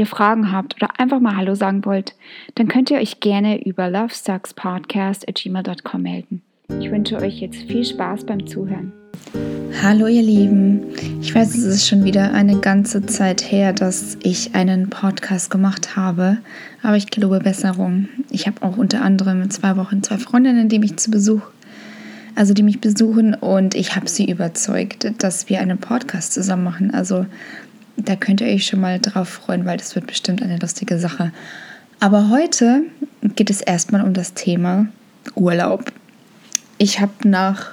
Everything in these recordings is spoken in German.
ihr Fragen habt oder einfach mal Hallo sagen wollt, dann könnt ihr euch gerne über lovesuckspodcast.gmail.com melden. Ich wünsche euch jetzt viel Spaß beim Zuhören. Hallo ihr Lieben, ich weiß, es ist schon wieder eine ganze Zeit her, dass ich einen Podcast gemacht habe, aber ich gelobe Besserung. Ich habe auch unter anderem in zwei Wochen zwei Freundinnen, die mich zu Besuch, also die mich besuchen und ich habe sie überzeugt, dass wir einen Podcast zusammen machen. Also da könnt ihr euch schon mal drauf freuen, weil das wird bestimmt eine lustige Sache. Aber heute geht es erstmal um das Thema Urlaub. Ich habe nach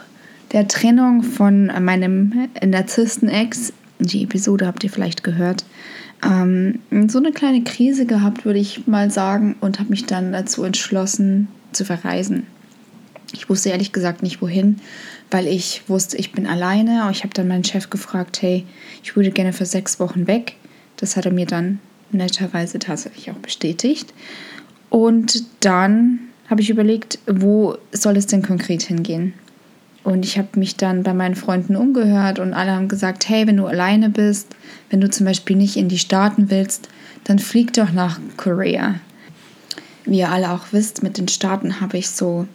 der Trennung von meinem Narzissten-Ex, die Episode habt ihr vielleicht gehört, ähm, so eine kleine Krise gehabt, würde ich mal sagen, und habe mich dann dazu entschlossen zu verreisen. Ich wusste ehrlich gesagt nicht wohin, weil ich wusste, ich bin alleine. Ich habe dann meinen Chef gefragt, hey, ich würde gerne für sechs Wochen weg. Das hat er mir dann netterweise tatsächlich auch bestätigt. Und dann habe ich überlegt, wo soll es denn konkret hingehen? Und ich habe mich dann bei meinen Freunden umgehört und alle haben gesagt, hey, wenn du alleine bist, wenn du zum Beispiel nicht in die Staaten willst, dann flieg doch nach Korea. Wie ihr alle auch wisst, mit den Staaten habe ich so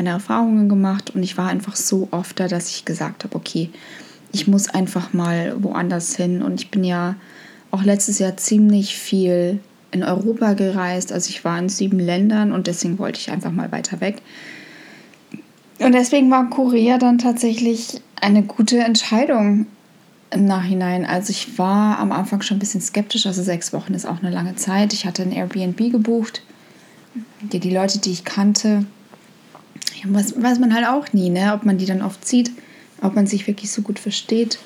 meine Erfahrungen gemacht und ich war einfach so oft da, dass ich gesagt habe, okay, ich muss einfach mal woanders hin. Und ich bin ja auch letztes Jahr ziemlich viel in Europa gereist. Also ich war in sieben Ländern und deswegen wollte ich einfach mal weiter weg. Und deswegen war Korea dann tatsächlich eine gute Entscheidung im Nachhinein. Also ich war am Anfang schon ein bisschen skeptisch. Also sechs Wochen ist auch eine lange Zeit. Ich hatte ein Airbnb gebucht. Die, die Leute, die ich kannte, ja, weiß, weiß man halt auch nie, ne? ob man die dann oft sieht, ob man sich wirklich so gut versteht.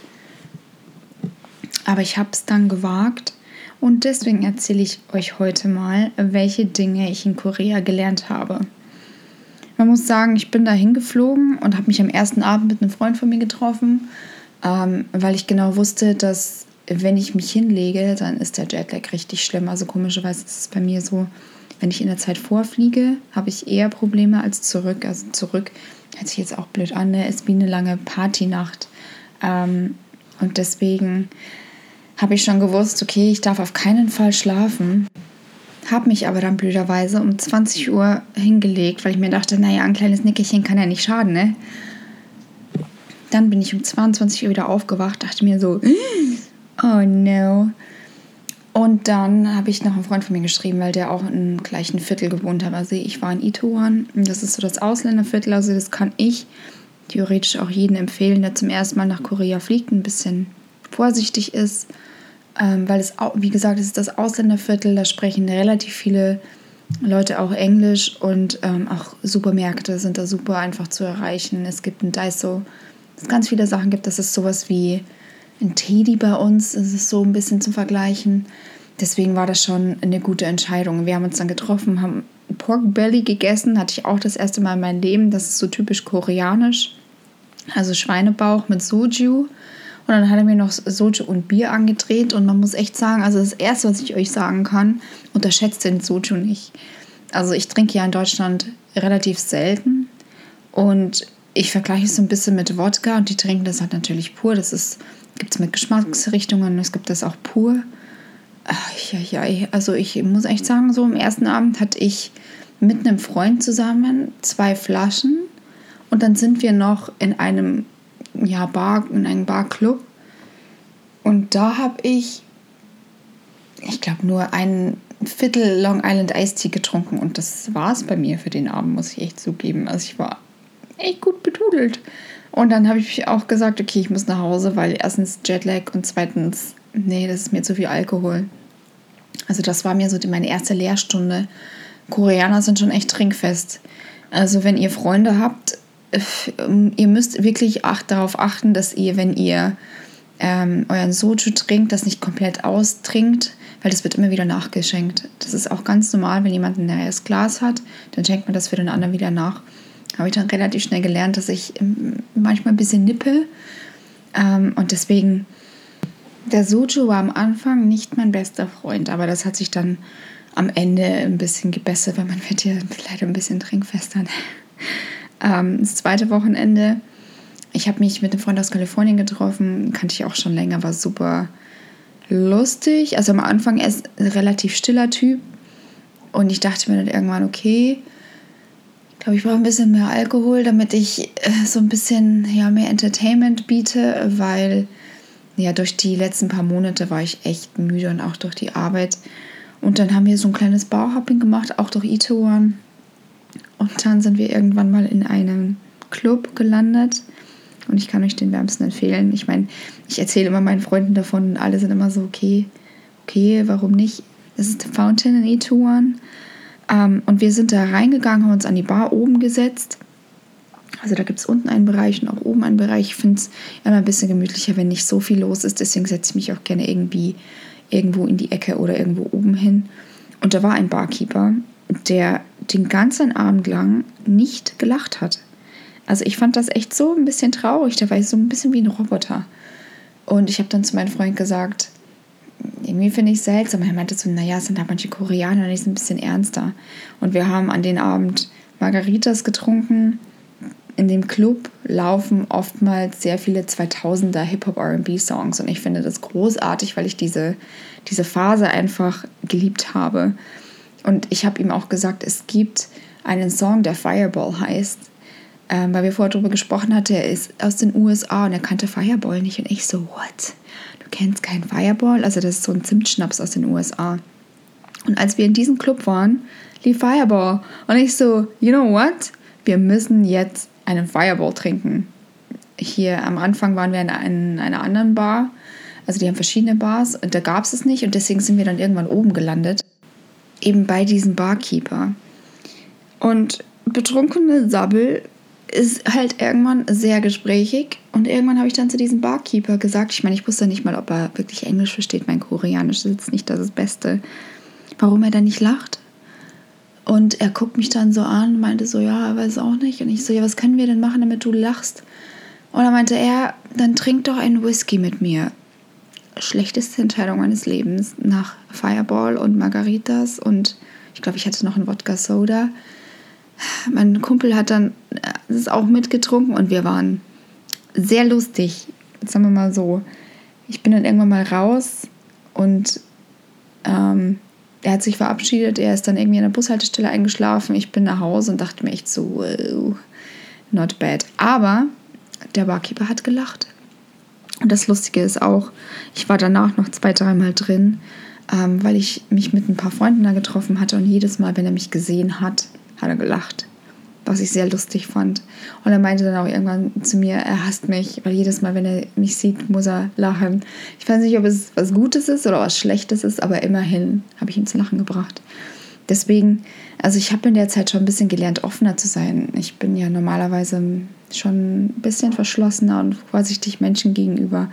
Aber ich habe es dann gewagt und deswegen erzähle ich euch heute mal, welche Dinge ich in Korea gelernt habe. Man muss sagen, ich bin da hingeflogen und habe mich am ersten Abend mit einem Freund von mir getroffen, ähm, weil ich genau wusste, dass wenn ich mich hinlege, dann ist der Jetlag richtig schlimm. Also komischerweise ist es bei mir so, wenn ich in der Zeit vorfliege, habe ich eher Probleme als zurück. Also zurück hört sich jetzt auch blöd an, ne? ist wie eine lange Partynacht. Ähm, und deswegen habe ich schon gewusst, okay, ich darf auf keinen Fall schlafen. Habe mich aber dann blöderweise um 20 Uhr hingelegt, weil ich mir dachte, naja, ein kleines Nickerchen kann ja nicht schaden, ne? Dann bin ich um 22 Uhr wieder aufgewacht, dachte mir so, oh no. Und dann habe ich noch einen Freund von mir geschrieben, weil der auch im gleichen Viertel gewohnt hat. Also ich war in Itoan, das ist so das Ausländerviertel, also das kann ich theoretisch auch jedem empfehlen, der zum ersten Mal nach Korea fliegt, ein bisschen vorsichtig ist, ähm, weil es, wie gesagt, es ist das Ausländerviertel, da sprechen relativ viele Leute auch Englisch und ähm, auch Supermärkte sind da super einfach zu erreichen. Es gibt ein Daiso, es ganz viele Sachen gibt, das ist sowas wie ein Teddy bei uns, es ist so ein bisschen zum Vergleichen. Deswegen war das schon eine gute Entscheidung. Wir haben uns dann getroffen, haben Pork Belly gegessen, hatte ich auch das erste Mal in meinem Leben. Das ist so typisch koreanisch. Also Schweinebauch mit Soju. Und dann hat er mir noch Soju und Bier angedreht. Und man muss echt sagen, also das Erste, was ich euch sagen kann, unterschätzt den Soju nicht. Also ich trinke ja in Deutschland relativ selten. Und ich vergleiche es so ein bisschen mit Wodka. Und die trinken das halt natürlich pur. Das ist gibt es mit Geschmacksrichtungen, es gibt das auch pur. Ach, ja, ja, also ich muss echt sagen, so am ersten Abend hatte ich mit einem Freund zusammen zwei Flaschen und dann sind wir noch in einem ja, Bar, in einem Barclub und da habe ich, ich glaube, nur ein Viertel Long Island Iced Tea getrunken und das war es bei mir für den Abend, muss ich echt zugeben. Also ich war echt gut betudelt. Und dann habe ich auch gesagt, okay, ich muss nach Hause, weil erstens Jetlag und zweitens, nee, das ist mir zu viel Alkohol. Also das war mir so meine erste Lehrstunde. Koreaner sind schon echt trinkfest. Also wenn ihr Freunde habt, ihr müsst wirklich acht, darauf achten, dass ihr, wenn ihr ähm, euren Soju trinkt, das nicht komplett austrinkt, weil das wird immer wieder nachgeschenkt. Das ist auch ganz normal, wenn jemand ein leeres Glas hat, dann schenkt man das für den anderen wieder nach. Habe ich dann relativ schnell gelernt, dass ich ähm, manchmal ein bisschen nippe. Ähm, und deswegen, der Soju war am Anfang nicht mein bester Freund, aber das hat sich dann am Ende ein bisschen gebessert, weil man wird ja leider ein bisschen trinkfester. ähm, das zweite Wochenende ich habe mich mit einem Freund aus Kalifornien getroffen, kannte ich auch schon länger, war super lustig. Also am Anfang er ist ein relativ stiller Typ und ich dachte mir dann irgendwann, okay, glaube, ich brauche ein bisschen mehr Alkohol, damit ich äh, so ein bisschen ja, mehr Entertainment biete, weil ja durch die letzten paar Monate war ich echt müde und auch durch die Arbeit. Und dann haben wir so ein kleines Bauhopping gemacht, auch durch Itoan. Und dann sind wir irgendwann mal in einem Club gelandet und ich kann euch den wärmsten empfehlen. Ich meine, ich erzähle immer meinen Freunden davon und alle sind immer so, okay, okay, warum nicht? Das ist Fountain in E2 ähm, und wir sind da reingegangen, haben uns an die Bar oben gesetzt. Also da gibt es unten einen Bereich und auch oben einen Bereich. Ich finde es immer ein bisschen gemütlicher, wenn nicht so viel los ist. Deswegen setze ich mich auch gerne irgendwie irgendwo in die Ecke oder irgendwo oben hin. Und da war ein Barkeeper, der den ganzen Abend lang nicht gelacht hat. Also ich fand das echt so ein bisschen traurig. Da war so ein bisschen wie ein Roboter. Und ich habe dann zu meinem Freund gesagt, irgendwie finde ich es seltsam. Er meinte so, naja, es sind da manche Koreaner, die sind ein bisschen ernster. Und wir haben an den Abend Margaritas getrunken. In dem Club laufen oftmals sehr viele 2000er Hip-Hop-RB-Songs. Und ich finde das großartig, weil ich diese, diese Phase einfach geliebt habe. Und ich habe ihm auch gesagt, es gibt einen Song, der Fireball heißt ähm, weil wir vorher darüber gesprochen hatten, er ist aus den USA und er kannte Fireball nicht. Und ich so, what? Du kennst keinen Fireball? Also das ist so ein Zimtschnaps aus den USA. Und als wir in diesem Club waren, lief Fireball. Und ich so, you know what? Wir müssen jetzt einen Fireball trinken. Hier am Anfang waren wir in, in einer anderen Bar. Also die haben verschiedene Bars und da gab es es nicht. Und deswegen sind wir dann irgendwann oben gelandet. Eben bei diesem Barkeeper. Und betrunkene Sabbel ist halt irgendwann sehr gesprächig und irgendwann habe ich dann zu diesem Barkeeper gesagt, ich meine, ich wusste nicht mal, ob er wirklich Englisch versteht, mein Koreanisch ist jetzt nicht das Beste, warum er dann nicht lacht. Und er guckt mich dann so an und meinte so, ja, er weiß auch nicht. Und ich so, ja, was können wir denn machen, damit du lachst? Und dann meinte er, dann trink doch einen Whisky mit mir. Schlechteste Entscheidung meines Lebens nach Fireball und Margaritas und ich glaube, ich hatte noch einen Wodka Soda mein Kumpel hat dann das auch mitgetrunken und wir waren sehr lustig. Sagen wir mal so. Ich bin dann irgendwann mal raus und ähm, er hat sich verabschiedet. Er ist dann irgendwie an der Bushaltestelle eingeschlafen. Ich bin nach Hause und dachte mir echt so, wow, not bad. Aber der Barkeeper hat gelacht. Und das Lustige ist auch, ich war danach noch zwei, dreimal drin, ähm, weil ich mich mit ein paar Freunden da getroffen hatte und jedes Mal, wenn er mich gesehen hat, hat er gelacht, was ich sehr lustig fand. Und er meinte dann auch irgendwann zu mir, er hasst mich, weil jedes Mal, wenn er mich sieht, muss er lachen. Ich weiß nicht, ob es was Gutes ist oder was Schlechtes ist, aber immerhin habe ich ihn zu lachen gebracht. Deswegen, also ich habe in der Zeit schon ein bisschen gelernt, offener zu sein. Ich bin ja normalerweise schon ein bisschen verschlossener und vorsichtig Menschen gegenüber.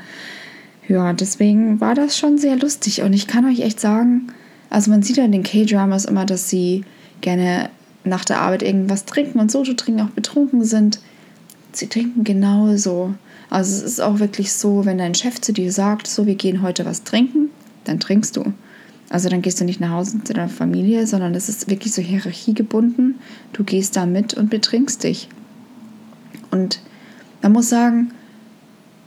Ja, deswegen war das schon sehr lustig. Und ich kann euch echt sagen, also man sieht ja in den K-Dramas immer, dass sie gerne nach der Arbeit irgendwas trinken und Soju trinken, auch betrunken sind, sie trinken genauso. Also es ist auch wirklich so, wenn dein Chef zu dir sagt, so, wir gehen heute was trinken, dann trinkst du. Also dann gehst du nicht nach Hause zu deiner Familie, sondern es ist wirklich so hierarchiegebunden. Du gehst da mit und betrinkst dich. Und man muss sagen,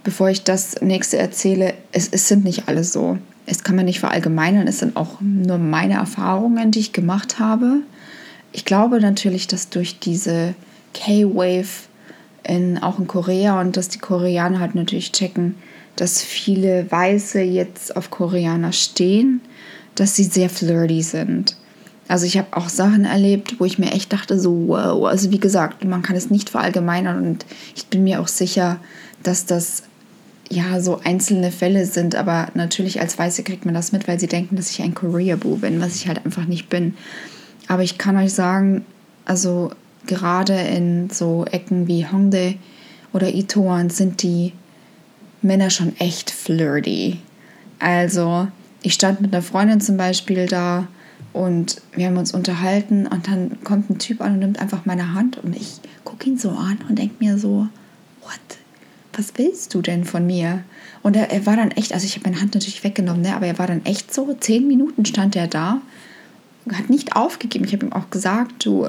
bevor ich das nächste erzähle, es, es sind nicht alle so. Es kann man nicht verallgemeinern, es sind auch nur meine Erfahrungen, die ich gemacht habe ich glaube natürlich, dass durch diese K-Wave in, auch in Korea und dass die Koreaner halt natürlich checken, dass viele Weiße jetzt auf Koreaner stehen, dass sie sehr flirty sind. Also ich habe auch Sachen erlebt, wo ich mir echt dachte, so wow, also wie gesagt, man kann es nicht verallgemeinern und ich bin mir auch sicher, dass das ja so einzelne Fälle sind, aber natürlich als Weiße kriegt man das mit, weil sie denken, dass ich ein Korea-Boo bin, was ich halt einfach nicht bin. Aber ich kann euch sagen, also gerade in so Ecken wie Hongdae oder Itoan sind die Männer schon echt flirty. Also, ich stand mit einer Freundin zum Beispiel da und wir haben uns unterhalten und dann kommt ein Typ an und nimmt einfach meine Hand und ich gucke ihn so an und denke mir so, what? Was willst du denn von mir? Und er, er war dann echt, also ich habe meine Hand natürlich weggenommen, ne, aber er war dann echt so, zehn Minuten stand er da, hat nicht aufgegeben. Ich habe ihm auch gesagt, du,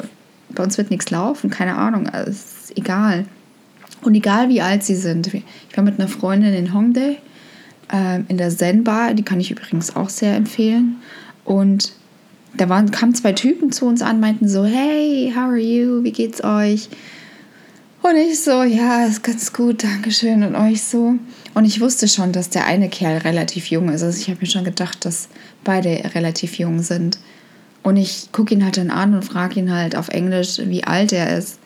bei uns wird nichts laufen, keine Ahnung, also ist egal. Und egal wie alt sie sind. Ich war mit einer Freundin in Hongdae, äh, in der Zen-Bar, die kann ich übrigens auch sehr empfehlen. Und da waren, kamen zwei Typen zu uns an, meinten so, hey, how are you, wie geht's euch? Und ich so, ja, ist ganz gut, Dankeschön. Und euch so. Und ich wusste schon, dass der eine Kerl relativ jung ist. Also ich habe mir schon gedacht, dass beide relativ jung sind. Und ich gucke ihn halt dann an und frage ihn halt auf Englisch, wie alt er ist.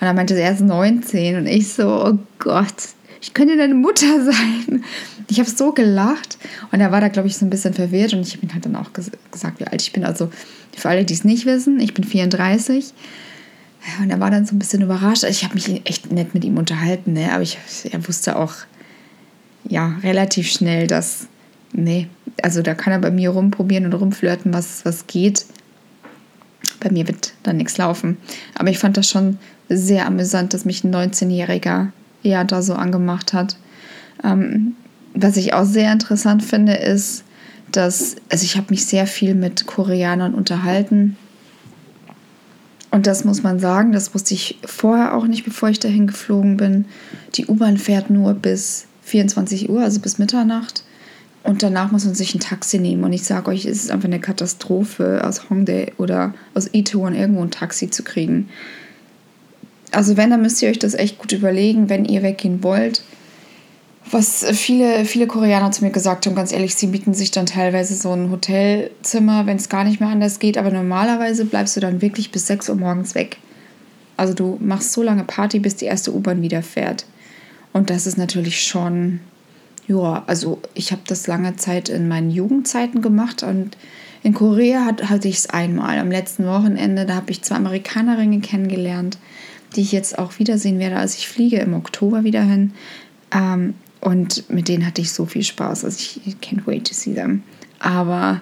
Und er meinte, er ist 19. Und ich so, oh Gott, ich könnte deine Mutter sein. Ich habe so gelacht. Und er war da, glaube ich, so ein bisschen verwirrt. Und ich habe ihm halt dann auch ges gesagt, wie alt ich bin. Also für alle, die es nicht wissen, ich bin 34. Und er war dann so ein bisschen überrascht. Ich habe mich echt nett mit ihm unterhalten. Ne? Aber ich, er wusste auch ja, relativ schnell, dass, nee, also da kann er bei mir rumprobieren und rumflirten, was, was geht. Bei mir wird dann nichts laufen. Aber ich fand das schon sehr amüsant, dass mich ein 19-Jähriger ja da so angemacht hat. Ähm, was ich auch sehr interessant finde, ist, dass, also ich habe mich sehr viel mit Koreanern unterhalten. Und das muss man sagen, das wusste ich vorher auch nicht, bevor ich dahin geflogen bin. Die U-Bahn fährt nur bis 24 Uhr, also bis Mitternacht. Und danach muss man sich ein Taxi nehmen. Und ich sage euch, es ist einfach eine Katastrophe, aus Hongdae oder aus Itaewon irgendwo ein Taxi zu kriegen. Also wenn, dann müsst ihr euch das echt gut überlegen, wenn ihr weggehen wollt. Was viele, viele Koreaner zu mir gesagt haben, ganz ehrlich, sie bieten sich dann teilweise so ein Hotelzimmer, wenn es gar nicht mehr anders geht. Aber normalerweise bleibst du dann wirklich bis 6 Uhr morgens weg. Also du machst so lange Party, bis die erste U-Bahn wieder fährt. Und das ist natürlich schon, ja, also ich habe das lange Zeit in meinen Jugendzeiten gemacht und in Korea hat, hatte ich es einmal. Am letzten Wochenende, da habe ich zwei Amerikanerinnen kennengelernt die ich jetzt auch wiedersehen werde. Also ich fliege im Oktober wieder hin. Ähm, und mit denen hatte ich so viel Spaß. Also ich can't wait to see them. Aber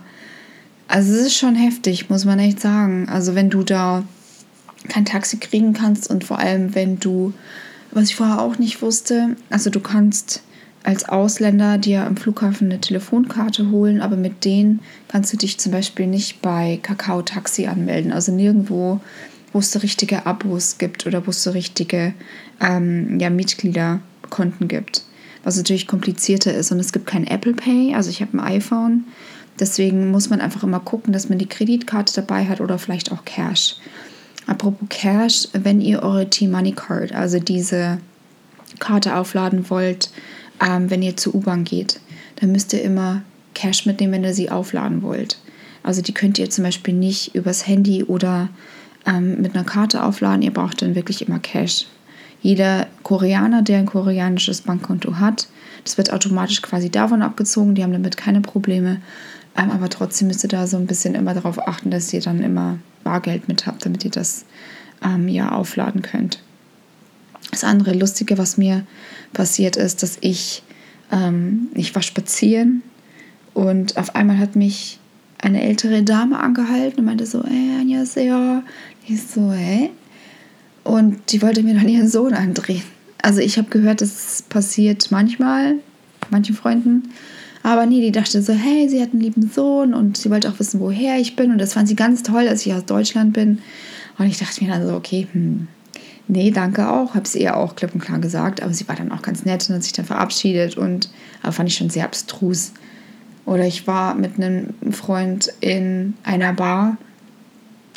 also es ist schon heftig, muss man echt sagen. Also wenn du da kein Taxi kriegen kannst und vor allem wenn du, was ich vorher auch nicht wusste, also du kannst als Ausländer dir am Flughafen eine Telefonkarte holen, aber mit denen kannst du dich zum Beispiel nicht bei Kakao Taxi anmelden. Also nirgendwo wo es so richtige Abos gibt oder wo es so richtige ähm, ja, Mitgliederkonten gibt. Was natürlich komplizierter ist. Und es gibt kein Apple Pay, also ich habe ein iPhone. Deswegen muss man einfach immer gucken, dass man die Kreditkarte dabei hat oder vielleicht auch Cash. Apropos Cash, wenn ihr eure T-Money Card, also diese Karte aufladen wollt, ähm, wenn ihr zur U-Bahn geht, dann müsst ihr immer Cash mitnehmen, wenn ihr sie aufladen wollt. Also die könnt ihr zum Beispiel nicht übers Handy oder ähm, mit einer Karte aufladen. Ihr braucht dann wirklich immer Cash. Jeder Koreaner, der ein koreanisches Bankkonto hat, das wird automatisch quasi davon abgezogen. Die haben damit keine Probleme. Ähm, aber trotzdem müsst ihr da so ein bisschen immer darauf achten, dass ihr dann immer Bargeld mit habt, damit ihr das ähm, ja aufladen könnt. Das andere Lustige, was mir passiert ist, dass ich, ähm, ich war spazieren und auf einmal hat mich eine ältere Dame angehalten und meinte so, ey, Anja, sehr, ich so, hä? Und die wollte mir dann ihren Sohn andrehen. Also ich habe gehört, das passiert manchmal, manchen Freunden. Aber nee, die dachte so, hey, sie hat einen lieben Sohn und sie wollte auch wissen, woher ich bin. Und das fand sie ganz toll, dass ich aus Deutschland bin. Und ich dachte mir dann so, okay, hm, nee, danke auch. Habe es ihr auch klipp und klar gesagt. Aber sie war dann auch ganz nett und hat sich dann verabschiedet. Und aber fand ich schon sehr abstrus. Oder ich war mit einem Freund in einer Bar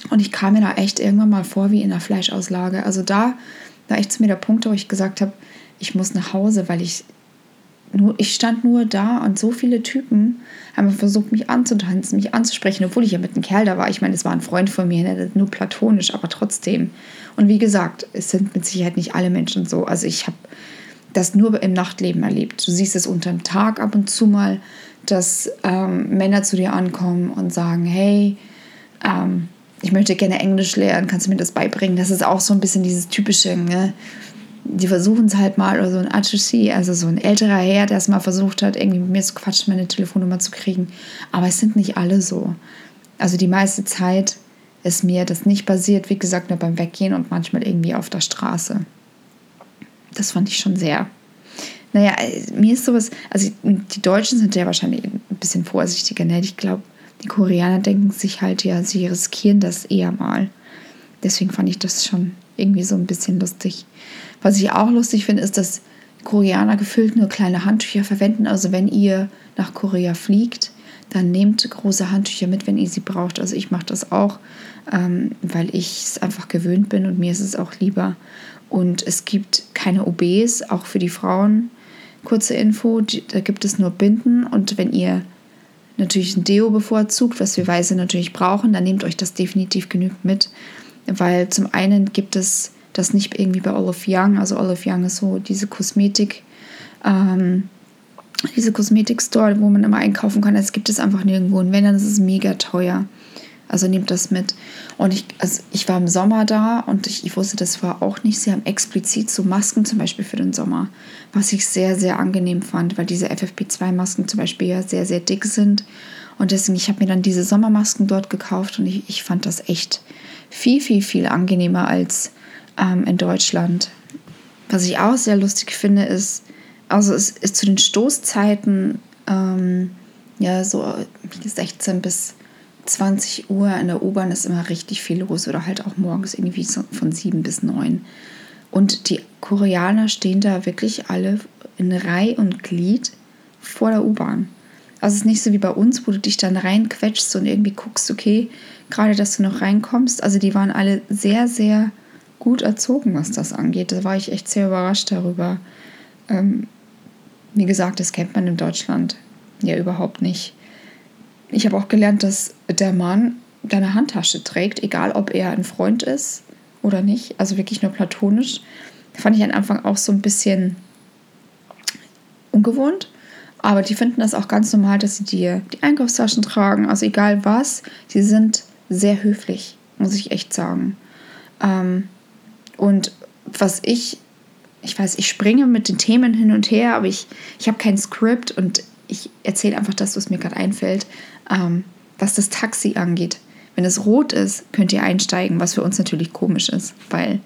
und ich kam mir da echt irgendwann mal vor wie in einer Fleischauslage. Also da war echt zu mir der Punkt, wo ich gesagt habe, ich muss nach Hause, weil ich nur, ich stand nur da und so viele Typen haben versucht, mich anzutanzen, mich anzusprechen, obwohl ich ja mit einem Kerl da war. Ich meine, es war ein Freund von mir, ne, nur platonisch, aber trotzdem. Und wie gesagt, es sind mit Sicherheit nicht alle Menschen so. Also ich habe das nur im Nachtleben erlebt. Du siehst es unter dem Tag ab und zu mal, dass ähm, Männer zu dir ankommen und sagen, hey, ähm, ich möchte gerne Englisch lernen, kannst du mir das beibringen? Das ist auch so ein bisschen dieses typische, ne? Die versuchen es halt mal, oder so ein Achusi, also so ein älterer Herr, der es mal versucht hat, irgendwie mit mir zu quatschen, meine Telefonnummer zu kriegen. Aber es sind nicht alle so. Also die meiste Zeit ist mir das nicht passiert, wie gesagt, nur beim Weggehen und manchmal irgendwie auf der Straße. Das fand ich schon sehr. Naja, mir ist sowas, also die Deutschen sind ja wahrscheinlich ein bisschen vorsichtiger, ne? Ich glaube, die Koreaner denken sich halt, ja, sie riskieren das eher mal. Deswegen fand ich das schon irgendwie so ein bisschen lustig. Was ich auch lustig finde, ist, dass Koreaner gefüllt nur kleine Handtücher verwenden. Also wenn ihr nach Korea fliegt, dann nehmt große Handtücher mit, wenn ihr sie braucht. Also ich mache das auch, ähm, weil ich es einfach gewöhnt bin und mir ist es auch lieber. Und es gibt keine OBs, auch für die Frauen. Kurze Info, da gibt es nur Binden und wenn ihr natürlich ein Deo bevorzugt, was wir Weiße natürlich brauchen, dann nehmt euch das definitiv genügend mit, weil zum einen gibt es das nicht irgendwie bei Olive Young, also Olive Young ist so diese Kosmetik, ähm, diese Kosmetik-Store, wo man immer einkaufen kann, das gibt es einfach nirgendwo. Und wenn, dann ist es mega teuer. Also nehmt das mit. Und ich, also ich war im Sommer da und ich, ich wusste, das war auch nicht. Sie haben explizit so Masken zum Beispiel für den Sommer, was ich sehr, sehr angenehm fand, weil diese FFP2-Masken zum Beispiel ja sehr, sehr dick sind. Und deswegen, ich habe mir dann diese Sommermasken dort gekauft und ich, ich fand das echt viel, viel, viel angenehmer als ähm, in Deutschland. Was ich auch sehr lustig finde, ist, also es ist zu den Stoßzeiten ähm, ja so 16 bis 20 Uhr in der U-Bahn ist immer richtig viel los oder halt auch morgens irgendwie von 7 bis 9. Und die Koreaner stehen da wirklich alle in Reihe und Glied vor der U-Bahn. Also es ist nicht so wie bei uns, wo du dich dann reinquetschst und irgendwie guckst, okay, gerade dass du noch reinkommst. Also die waren alle sehr, sehr gut erzogen, was das angeht. Da war ich echt sehr überrascht darüber. Ähm, wie gesagt, das kennt man in Deutschland ja überhaupt nicht. Ich habe auch gelernt, dass der Mann deine Handtasche trägt, egal ob er ein Freund ist oder nicht, also wirklich nur platonisch. Fand ich am Anfang auch so ein bisschen ungewohnt. Aber die finden das auch ganz normal, dass sie dir die Einkaufstaschen tragen. Also egal was, sie sind sehr höflich, muss ich echt sagen. Ähm, und was ich, ich weiß, ich springe mit den Themen hin und her, aber ich, ich habe kein Skript und ich erzähle einfach das, was mir gerade einfällt, ähm, was das Taxi angeht. Wenn es rot ist, könnt ihr einsteigen, was für uns natürlich komisch ist, weil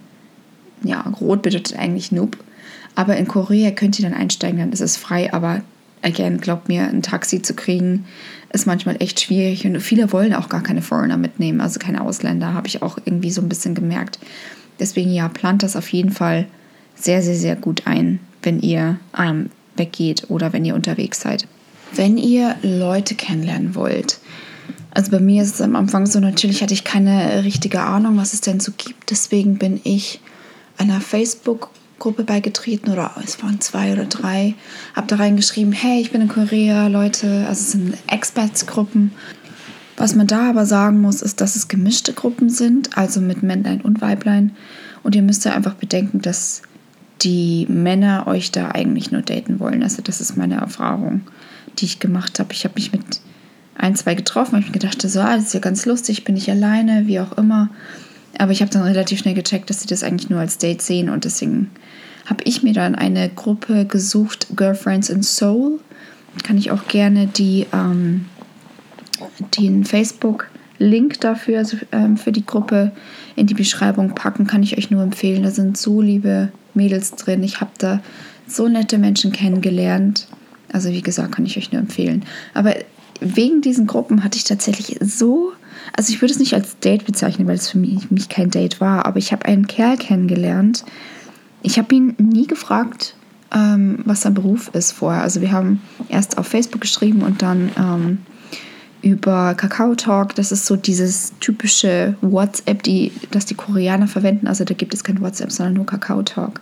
ja, rot bedeutet eigentlich Noob. Aber in Korea könnt ihr dann einsteigen, dann ist es frei. Aber again, glaubt mir, ein Taxi zu kriegen, ist manchmal echt schwierig. Und viele wollen auch gar keine Foreigner mitnehmen, also keine Ausländer, habe ich auch irgendwie so ein bisschen gemerkt. Deswegen ja, plant das auf jeden Fall sehr, sehr, sehr gut ein, wenn ihr ähm, weggeht oder wenn ihr unterwegs seid. Wenn ihr Leute kennenlernen wollt, also bei mir ist es am Anfang so, natürlich hatte ich keine richtige Ahnung, was es denn so gibt. Deswegen bin ich einer Facebook-Gruppe beigetreten oder es waren zwei oder drei. Habe da reingeschrieben, hey, ich bin in Korea, Leute. Also es sind Expats-Gruppen. Was man da aber sagen muss, ist, dass es gemischte Gruppen sind, also mit Männlein und Weiblein. Und ihr müsst ja einfach bedenken, dass die Männer euch da eigentlich nur daten wollen. Also das ist meine Erfahrung, die ich gemacht habe. Ich habe mich mit ein, zwei getroffen, weil ich mir gedacht, so, ah, das ist ja ganz lustig, bin ich alleine, wie auch immer. Aber ich habe dann relativ schnell gecheckt, dass sie das eigentlich nur als Date sehen und deswegen habe ich mir dann eine Gruppe gesucht, Girlfriends in Seoul. Kann ich auch gerne die ähm, den Facebook-Link dafür, also ähm, für die Gruppe, in die Beschreibung packen. Kann ich euch nur empfehlen. Da sind so liebe Mädels drin. Ich habe da so nette Menschen kennengelernt. Also wie gesagt, kann ich euch nur empfehlen. Aber wegen diesen Gruppen hatte ich tatsächlich so, also ich würde es nicht als Date bezeichnen, weil es für mich, mich kein Date war, aber ich habe einen Kerl kennengelernt. Ich habe ihn nie gefragt, ähm, was sein Beruf ist vorher. Also wir haben erst auf Facebook geschrieben und dann ähm, über Kakao Talk. Das ist so dieses typische WhatsApp, die, das die Koreaner verwenden. Also da gibt es kein WhatsApp, sondern nur Kakao Talk.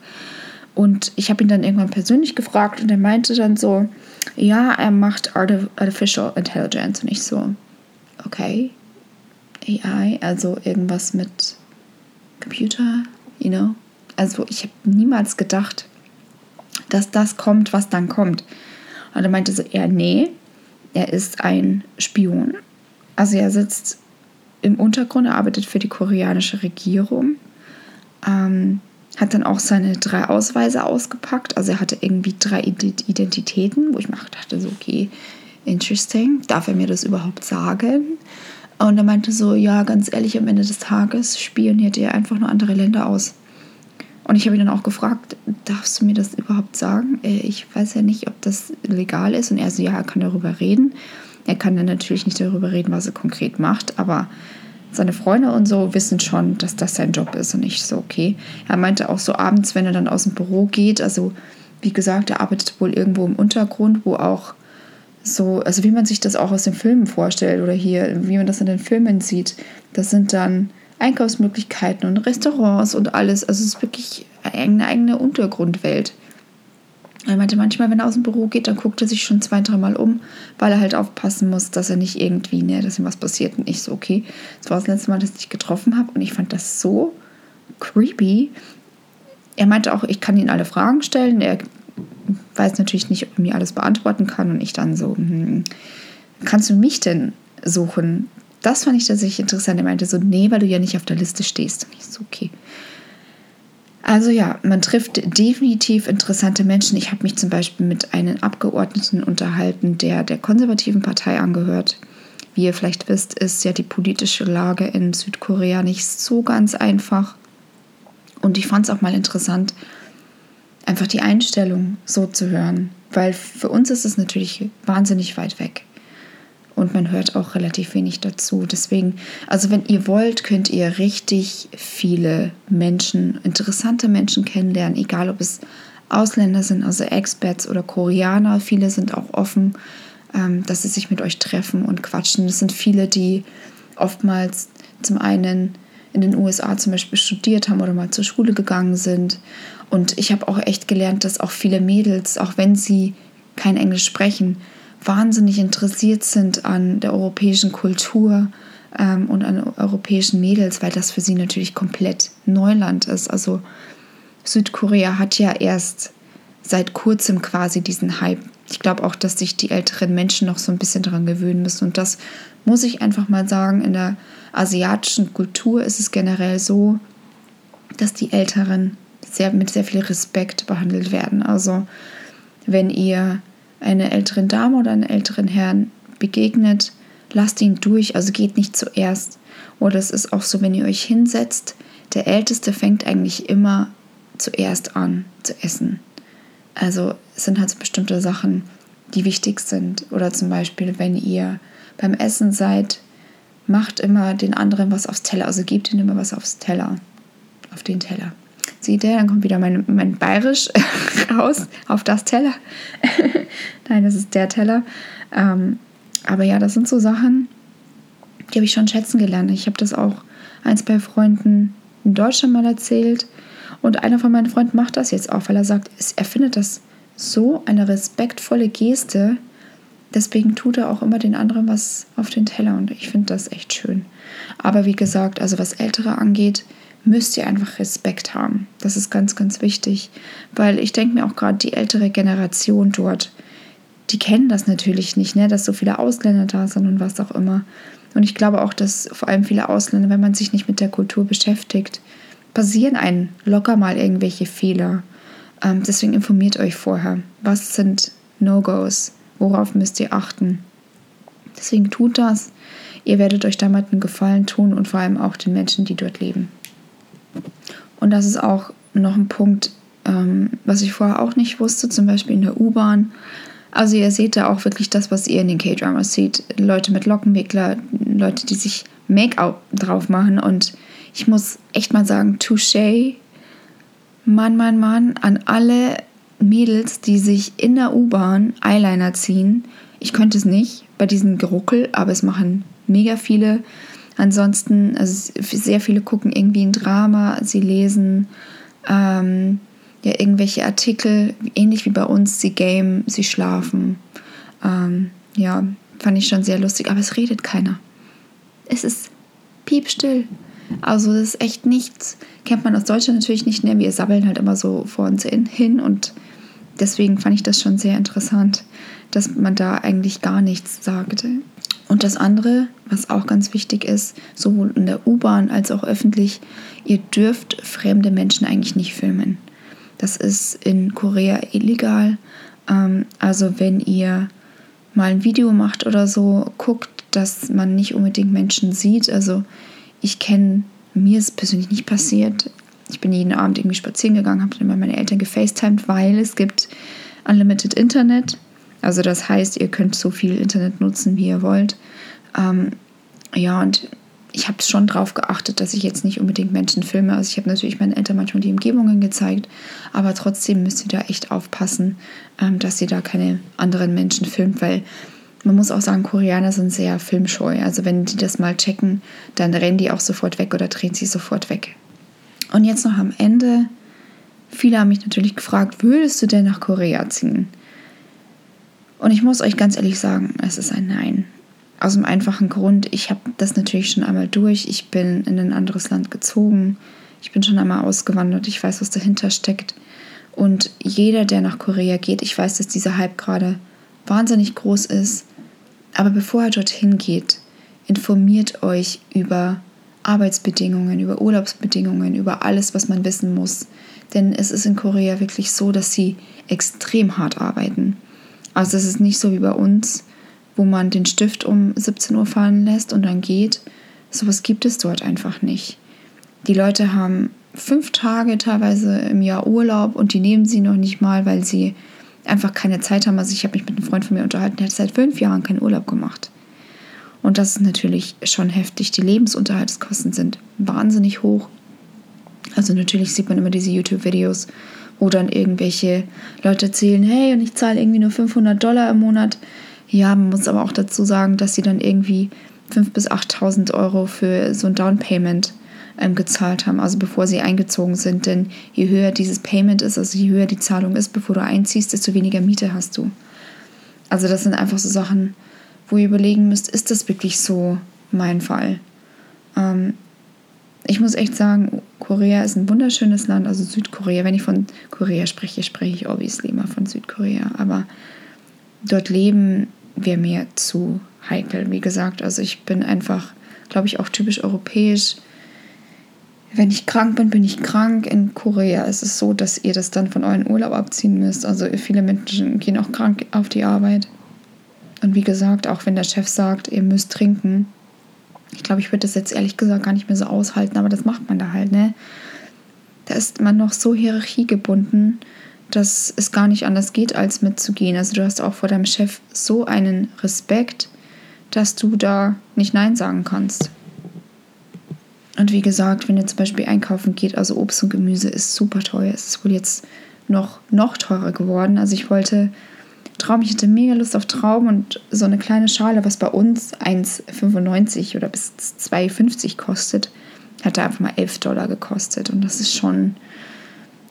Und ich habe ihn dann irgendwann persönlich gefragt und er meinte dann so, ja, er macht Artificial Intelligence. Und ich so, okay, AI, also irgendwas mit Computer, you know. Also ich habe niemals gedacht, dass das kommt, was dann kommt. Und er meinte so, ja, nee, er ist ein Spion. Also er sitzt im Untergrund, er arbeitet für die koreanische Regierung. Ähm, hat dann auch seine drei Ausweise ausgepackt. Also er hatte irgendwie drei Identitäten, wo ich mir dachte, so, okay, interesting, darf er mir das überhaupt sagen? Und er meinte so, ja, ganz ehrlich, am Ende des Tages spioniert er einfach nur andere Länder aus. Und ich habe ihn dann auch gefragt, darfst du mir das überhaupt sagen? Äh, ich weiß ja nicht, ob das legal ist. Und er so, ja, er kann darüber reden. Er kann dann natürlich nicht darüber reden, was er konkret macht, aber seine Freunde und so wissen schon, dass das sein Job ist und ich so, okay. Er meinte auch so abends, wenn er dann aus dem Büro geht, also wie gesagt, er arbeitet wohl irgendwo im Untergrund, wo auch so, also wie man sich das auch aus den Filmen vorstellt oder hier, wie man das in den Filmen sieht, das sind dann Einkaufsmöglichkeiten und Restaurants und alles. Also es ist wirklich eine eigene Untergrundwelt. Er meinte, manchmal, wenn er aus dem Büro geht, dann guckt er sich schon zwei, dreimal um, weil er halt aufpassen muss, dass er nicht irgendwie, ne, dass ihm was passiert. Und ich so, okay, das war das letzte Mal, dass ich dich getroffen habe. Und ich fand das so creepy. Er meinte auch, ich kann ihn alle Fragen stellen. Er weiß natürlich nicht, ob er mir alles beantworten kann. Und ich dann so, hm, kannst du mich denn suchen? Das fand ich tatsächlich interessant. Er meinte so, nee, weil du ja nicht auf der Liste stehst. Und ich so, okay. Also ja, man trifft definitiv interessante Menschen. Ich habe mich zum Beispiel mit einem Abgeordneten unterhalten, der der konservativen Partei angehört. Wie ihr vielleicht wisst, ist ja die politische Lage in Südkorea nicht so ganz einfach. Und ich fand es auch mal interessant, einfach die Einstellung so zu hören. Weil für uns ist es natürlich wahnsinnig weit weg und man hört auch relativ wenig dazu. Deswegen, also wenn ihr wollt, könnt ihr richtig viele Menschen, interessante Menschen kennenlernen, egal ob es Ausländer sind, also Expats oder Koreaner. Viele sind auch offen, ähm, dass sie sich mit euch treffen und quatschen. Es sind viele, die oftmals zum einen in den USA zum Beispiel studiert haben oder mal zur Schule gegangen sind. Und ich habe auch echt gelernt, dass auch viele Mädels, auch wenn sie kein Englisch sprechen, wahnsinnig interessiert sind an der europäischen Kultur ähm, und an europäischen Mädels, weil das für sie natürlich komplett Neuland ist. Also Südkorea hat ja erst seit kurzem quasi diesen Hype. Ich glaube auch, dass sich die älteren Menschen noch so ein bisschen daran gewöhnen müssen. Und das muss ich einfach mal sagen, in der asiatischen Kultur ist es generell so, dass die Älteren sehr, mit sehr viel Respekt behandelt werden. Also wenn ihr einer älteren Dame oder einem älteren Herrn begegnet, lasst ihn durch, also geht nicht zuerst. Oder es ist auch so, wenn ihr euch hinsetzt, der Älteste fängt eigentlich immer zuerst an zu essen. Also es sind halt so bestimmte Sachen, die wichtig sind. Oder zum Beispiel, wenn ihr beim Essen seid, macht immer den anderen was aufs Teller, also gebt ihnen immer was aufs Teller, auf den Teller. Seht ihr, dann kommt wieder mein, mein Bayerisch raus auf das Teller. Nein, das ist der Teller. Ähm, aber ja, das sind so Sachen, die habe ich schon schätzen gelernt. Ich habe das auch eins bei Freunden in Deutschland mal erzählt. Und einer von meinen Freunden macht das jetzt auch, weil er sagt, er findet das so eine respektvolle Geste. Deswegen tut er auch immer den anderen was auf den Teller. Und ich finde das echt schön. Aber wie gesagt, also was Ältere angeht, müsst ihr einfach Respekt haben. Das ist ganz, ganz wichtig, weil ich denke mir auch gerade die ältere Generation dort, die kennen das natürlich nicht, ne, dass so viele Ausländer da sind und was auch immer. Und ich glaube auch, dass vor allem viele Ausländer, wenn man sich nicht mit der Kultur beschäftigt, passieren einen locker mal irgendwelche Fehler. Ähm, deswegen informiert euch vorher. Was sind No-Gos? Worauf müsst ihr achten? Deswegen tut das. Ihr werdet euch damit einen Gefallen tun und vor allem auch den Menschen, die dort leben. Und das ist auch noch ein Punkt, ähm, was ich vorher auch nicht wusste, zum Beispiel in der U-Bahn. Also ihr seht da auch wirklich das, was ihr in den K-Dramas seht. Leute mit Lockenwickler, Leute, die sich Make-up drauf machen. Und ich muss echt mal sagen, touché, Mann, Mann, Mann, an alle Mädels, die sich in der U-Bahn Eyeliner ziehen. Ich könnte es nicht bei diesem Geruckel, aber es machen mega viele. Ansonsten, also sehr viele gucken irgendwie ein Drama, sie lesen ähm, ja irgendwelche Artikel, ähnlich wie bei uns, sie game, sie schlafen. Ähm, ja, fand ich schon sehr lustig, aber es redet keiner. Es ist piepstill. Also das ist echt nichts. Kennt man aus Deutschland natürlich nicht, ne? Wir sabbeln halt immer so vor uns hin und deswegen fand ich das schon sehr interessant, dass man da eigentlich gar nichts sagte. Und das andere, was auch ganz wichtig ist, sowohl in der U-Bahn als auch öffentlich, ihr dürft fremde Menschen eigentlich nicht filmen. Das ist in Korea illegal. Ähm, also wenn ihr mal ein Video macht oder so, guckt, dass man nicht unbedingt Menschen sieht. Also ich kenne, mir ist persönlich nicht passiert. Ich bin jeden Abend irgendwie spazieren gegangen, habe dann bei meinen Eltern gefacetimed, weil es gibt Unlimited Internet. Also das heißt, ihr könnt so viel Internet nutzen, wie ihr wollt. Ähm, ja, und ich habe schon darauf geachtet, dass ich jetzt nicht unbedingt Menschen filme. Also ich habe natürlich meinen Eltern manchmal die Umgebungen gezeigt, aber trotzdem müsst ihr da echt aufpassen, ähm, dass ihr da keine anderen Menschen filmt, weil man muss auch sagen, Koreaner sind sehr filmscheu. Also wenn die das mal checken, dann rennen die auch sofort weg oder drehen sie sofort weg. Und jetzt noch am Ende. Viele haben mich natürlich gefragt, würdest du denn nach Korea ziehen? Und ich muss euch ganz ehrlich sagen, es ist ein Nein. Aus dem einfachen Grund, ich habe das natürlich schon einmal durch. Ich bin in ein anderes Land gezogen. Ich bin schon einmal ausgewandert. Ich weiß, was dahinter steckt. Und jeder, der nach Korea geht, ich weiß, dass dieser Hype gerade wahnsinnig groß ist. Aber bevor er dorthin geht, informiert euch über Arbeitsbedingungen, über Urlaubsbedingungen, über alles, was man wissen muss. Denn es ist in Korea wirklich so, dass sie extrem hart arbeiten. Also es ist nicht so wie bei uns, wo man den Stift um 17 Uhr fallen lässt und dann geht. Sowas gibt es dort einfach nicht. Die Leute haben fünf Tage teilweise im Jahr Urlaub und die nehmen sie noch nicht mal, weil sie einfach keine Zeit haben. Also ich habe mich mit einem Freund von mir unterhalten, der hat seit fünf Jahren keinen Urlaub gemacht. Und das ist natürlich schon heftig. Die Lebensunterhaltskosten sind wahnsinnig hoch. Also natürlich sieht man immer diese YouTube-Videos, wo dann irgendwelche Leute erzählen, hey, und ich zahle irgendwie nur 500 Dollar im Monat. Ja, man muss aber auch dazu sagen, dass sie dann irgendwie 5.000 bis 8.000 Euro für so ein Down Payment ähm, gezahlt haben, also bevor sie eingezogen sind. Denn je höher dieses Payment ist, also je höher die Zahlung ist, bevor du einziehst, desto weniger Miete hast du. Also das sind einfach so Sachen, wo ihr überlegen müsst, ist das wirklich so mein Fall? Ähm, ich muss echt sagen, Korea ist ein wunderschönes Land, also Südkorea. Wenn ich von Korea spreche, spreche ich obviously immer von Südkorea. Aber dort leben wäre mir zu heikel, wie gesagt. Also ich bin einfach, glaube ich, auch typisch europäisch. Wenn ich krank bin, bin ich krank. In Korea ist es so, dass ihr das dann von euren Urlaub abziehen müsst. Also viele Menschen gehen auch krank auf die Arbeit. Und wie gesagt, auch wenn der Chef sagt, ihr müsst trinken, ich glaube, ich würde das jetzt ehrlich gesagt gar nicht mehr so aushalten, aber das macht man da halt, ne? Da ist man noch so hierarchiegebunden dass es gar nicht anders geht, als mitzugehen. Also du hast auch vor deinem Chef so einen Respekt, dass du da nicht Nein sagen kannst. Und wie gesagt, wenn ihr zum Beispiel einkaufen geht, also Obst und Gemüse ist super teuer. Es ist wohl jetzt noch, noch teurer geworden. Also ich wollte Trauben, ich hatte mega Lust auf Trauben und so eine kleine Schale, was bei uns 1,95 oder bis 2,50 kostet, hat da einfach mal 11 Dollar gekostet. Und das ist schon,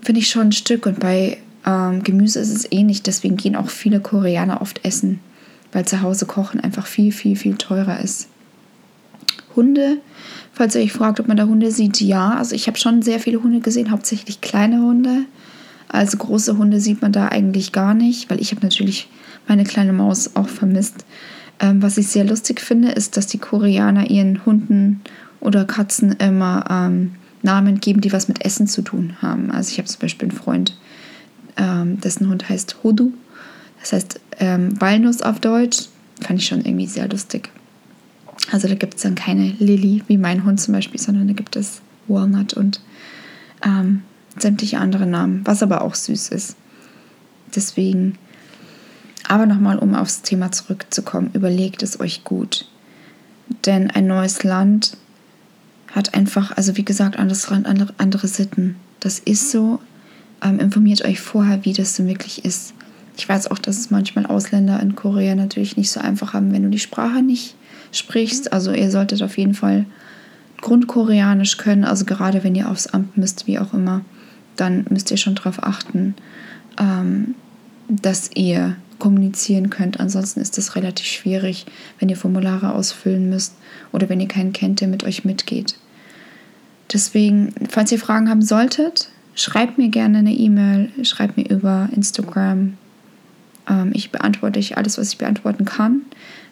finde ich schon ein Stück. Und bei ähm, Gemüse ist es ähnlich, deswegen gehen auch viele Koreaner oft essen, weil zu Hause kochen einfach viel, viel, viel teurer ist. Hunde, falls ihr euch fragt, ob man da Hunde sieht, ja. Also ich habe schon sehr viele Hunde gesehen, hauptsächlich kleine Hunde. Also große Hunde sieht man da eigentlich gar nicht, weil ich habe natürlich meine kleine Maus auch vermisst. Ähm, was ich sehr lustig finde, ist, dass die Koreaner ihren Hunden oder Katzen immer ähm, Namen geben, die was mit Essen zu tun haben. Also ich habe zum Beispiel einen Freund, ähm, dessen Hund heißt Hodu. Das heißt ähm, Walnuss auf Deutsch. Fand ich schon irgendwie sehr lustig. Also da gibt es dann keine Lilly wie mein Hund zum Beispiel, sondern da gibt es Walnut und ähm, sämtliche andere Namen, was aber auch süß ist. Deswegen, aber nochmal, um aufs Thema zurückzukommen, überlegt es euch gut. Denn ein neues Land hat einfach, also wie gesagt, anderes andere, andere Sitten. Das ist so, ähm, informiert euch vorher, wie das so wirklich ist. Ich weiß auch, dass es manchmal Ausländer in Korea natürlich nicht so einfach haben, wenn du die Sprache nicht sprichst. Also ihr solltet auf jeden Fall Grundkoreanisch können, also gerade wenn ihr aufs Amt müsst, wie auch immer, dann müsst ihr schon darauf achten, ähm, dass ihr kommunizieren könnt. Ansonsten ist das relativ schwierig, wenn ihr Formulare ausfüllen müsst oder wenn ihr keinen kennt, der mit euch mitgeht. Deswegen, falls ihr Fragen haben solltet, schreibt mir gerne eine E-Mail, schreibt mir über Instagram. Ähm, ich beantworte euch alles, was ich beantworten kann.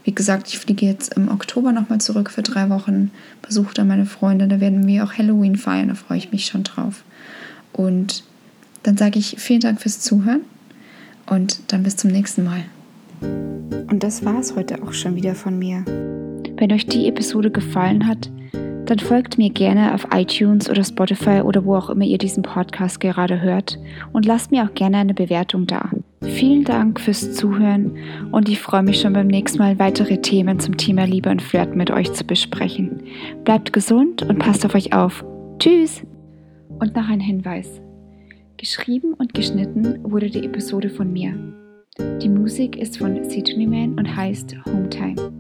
Wie gesagt, ich fliege jetzt im Oktober nochmal zurück für drei Wochen, besuche da meine Freunde, da werden wir auch Halloween feiern, da freue ich mich schon drauf. Und dann sage ich vielen Dank fürs Zuhören und dann bis zum nächsten Mal. Und das war es heute auch schon wieder von mir. Wenn euch die Episode gefallen hat, dann folgt mir gerne auf iTunes oder Spotify oder wo auch immer ihr diesen Podcast gerade hört und lasst mir auch gerne eine Bewertung da. Vielen Dank fürs Zuhören und ich freue mich schon beim nächsten Mal weitere Themen zum Thema Liebe und Flirten mit euch zu besprechen. Bleibt gesund und passt auf euch auf. Tschüss! Und noch ein Hinweis. Geschrieben und geschnitten wurde die Episode von mir. Die Musik ist von Sidney Man und heißt Hometime.